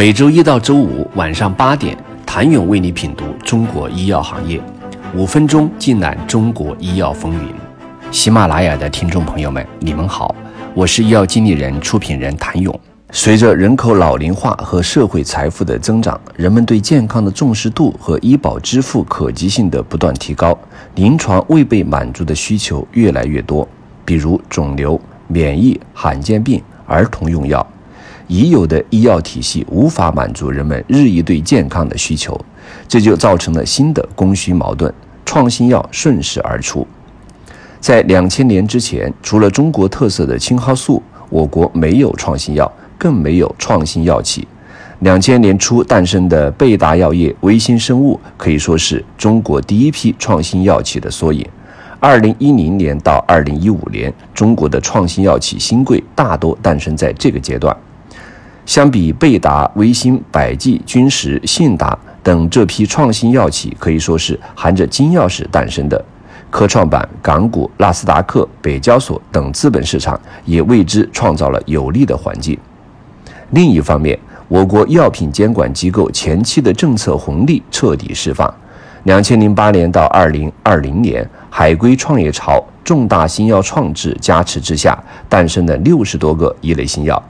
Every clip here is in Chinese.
每周一到周五晚上八点，谭勇为你品读中国医药行业，五分钟尽览中国医药风云。喜马拉雅的听众朋友们，你们好，我是医药经理人、出品人谭勇。随着人口老龄化和社会财富的增长，人们对健康的重视度和医保支付可及性的不断提高，临床未被满足的需求越来越多，比如肿瘤、免疫、罕见病、儿童用药，已有的医药体系无法满足人们日益对健康的需求，这就造成了新的供需矛盾，创新药顺势而出。在两千年之前，除了中国特色的青蒿素，我国没有创新药。更没有创新药企。两千年初诞生的贝达药业、微星生物可以说是中国第一批创新药企的缩影。二零一零年到二零一五年，中国的创新药企新贵大多诞生在这个阶段。相比贝达、微星、百济、君实、信达等这批创新药企，可以说是含着金钥匙诞生的。科创板、港股、纳斯达克、北交所等资本市场也为之创造了有利的环境。另一方面，我国药品监管机构前期的政策红利彻底释放。两千零八年到二零二零年，海归创业潮、重大新药创制加持之下，诞生了六十多个一类新药，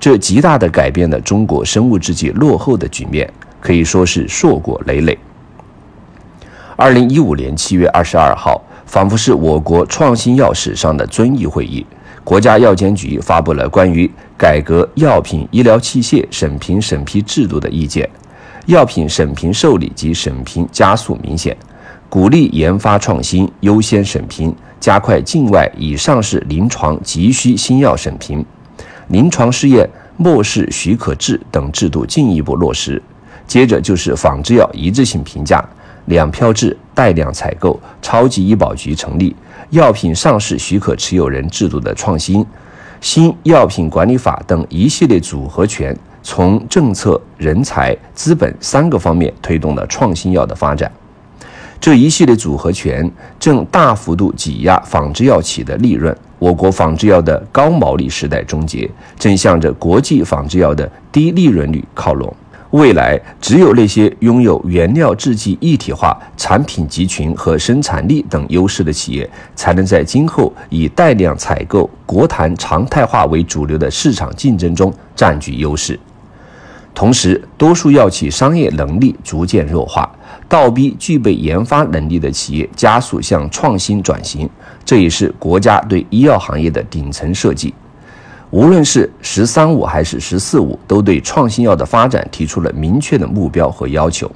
这极大地改变了中国生物制剂落后的局面，可以说是硕果累累。二零一五年七月二十二号，仿佛是我国创新药史上的遵义会议。国家药监局发布了关于改革药品医疗器械审评审批制度的意见，药品审评受理及审评加速明显，鼓励研发创新优先审评，加快境外已上市临床急需新药审评，临床试验末世许可制等制度进一步落实。接着就是仿制药一致性评价。两票制、带量采购、超级医保局成立、药品上市许可持有人制度的创新、新药品管理法等一系列组合拳，从政策、人才、资本三个方面推动了创新药的发展。这一系列组合拳正大幅度挤压仿制药企的利润，我国仿制药的高毛利时代终结，正向着国际仿制药的低利润率靠拢。未来，只有那些拥有原料制剂一体化、产品集群和生产力等优势的企业，才能在今后以带量采购、国谈常态化为主流的市场竞争中占据优势。同时，多数药企商业能力逐渐弱化，倒逼具备研发能力的企业加速向创新转型，这也是国家对医药行业的顶层设计。无论是“十三五”还是“十四五”，都对创新药的发展提出了明确的目标和要求。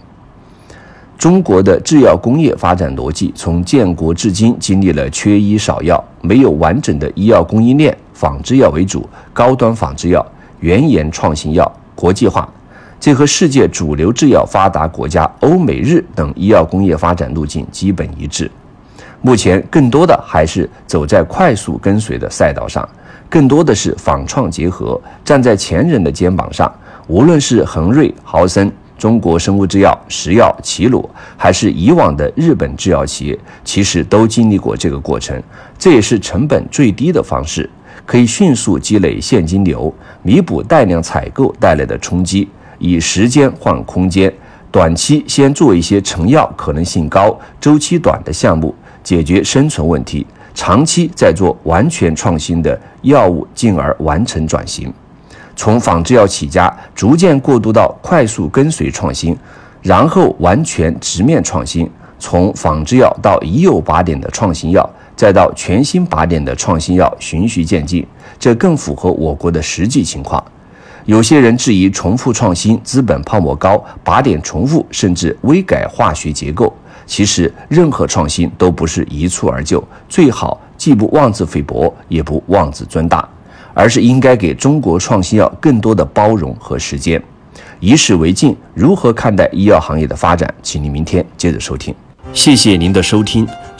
中国的制药工业发展逻辑从建国至今经历了缺医少药、没有完整的医药供应链、仿制药为主、高端仿制药、原研创新药、国际化，这和世界主流制药发达国家欧美日等医药工业发展路径基本一致。目前，更多的还是走在快速跟随的赛道上。更多的是仿创结合，站在前人的肩膀上。无论是恒瑞、豪森、中国生物制药、石药、齐鲁，还是以往的日本制药企业，其实都经历过这个过程。这也是成本最低的方式，可以迅速积累现金流，弥补带量采购带来的冲击，以时间换空间。短期先做一些成药可能性高、周期短的项目，解决生存问题。长期在做完全创新的药物，进而完成转型，从仿制药起家，逐渐过渡到快速跟随创新，然后完全直面创新。从仿制药到已有靶点的创新药，再到全新靶点的创新药，循序渐进，这更符合我国的实际情况。有些人质疑重复创新资本泡沫高，靶点重复甚至微改化学结构。其实，任何创新都不是一蹴而就，最好既不妄自菲薄，也不妄自尊大，而是应该给中国创新药更多的包容和时间。以史为镜，如何看待医药行业的发展？请您明天接着收听。谢谢您的收听。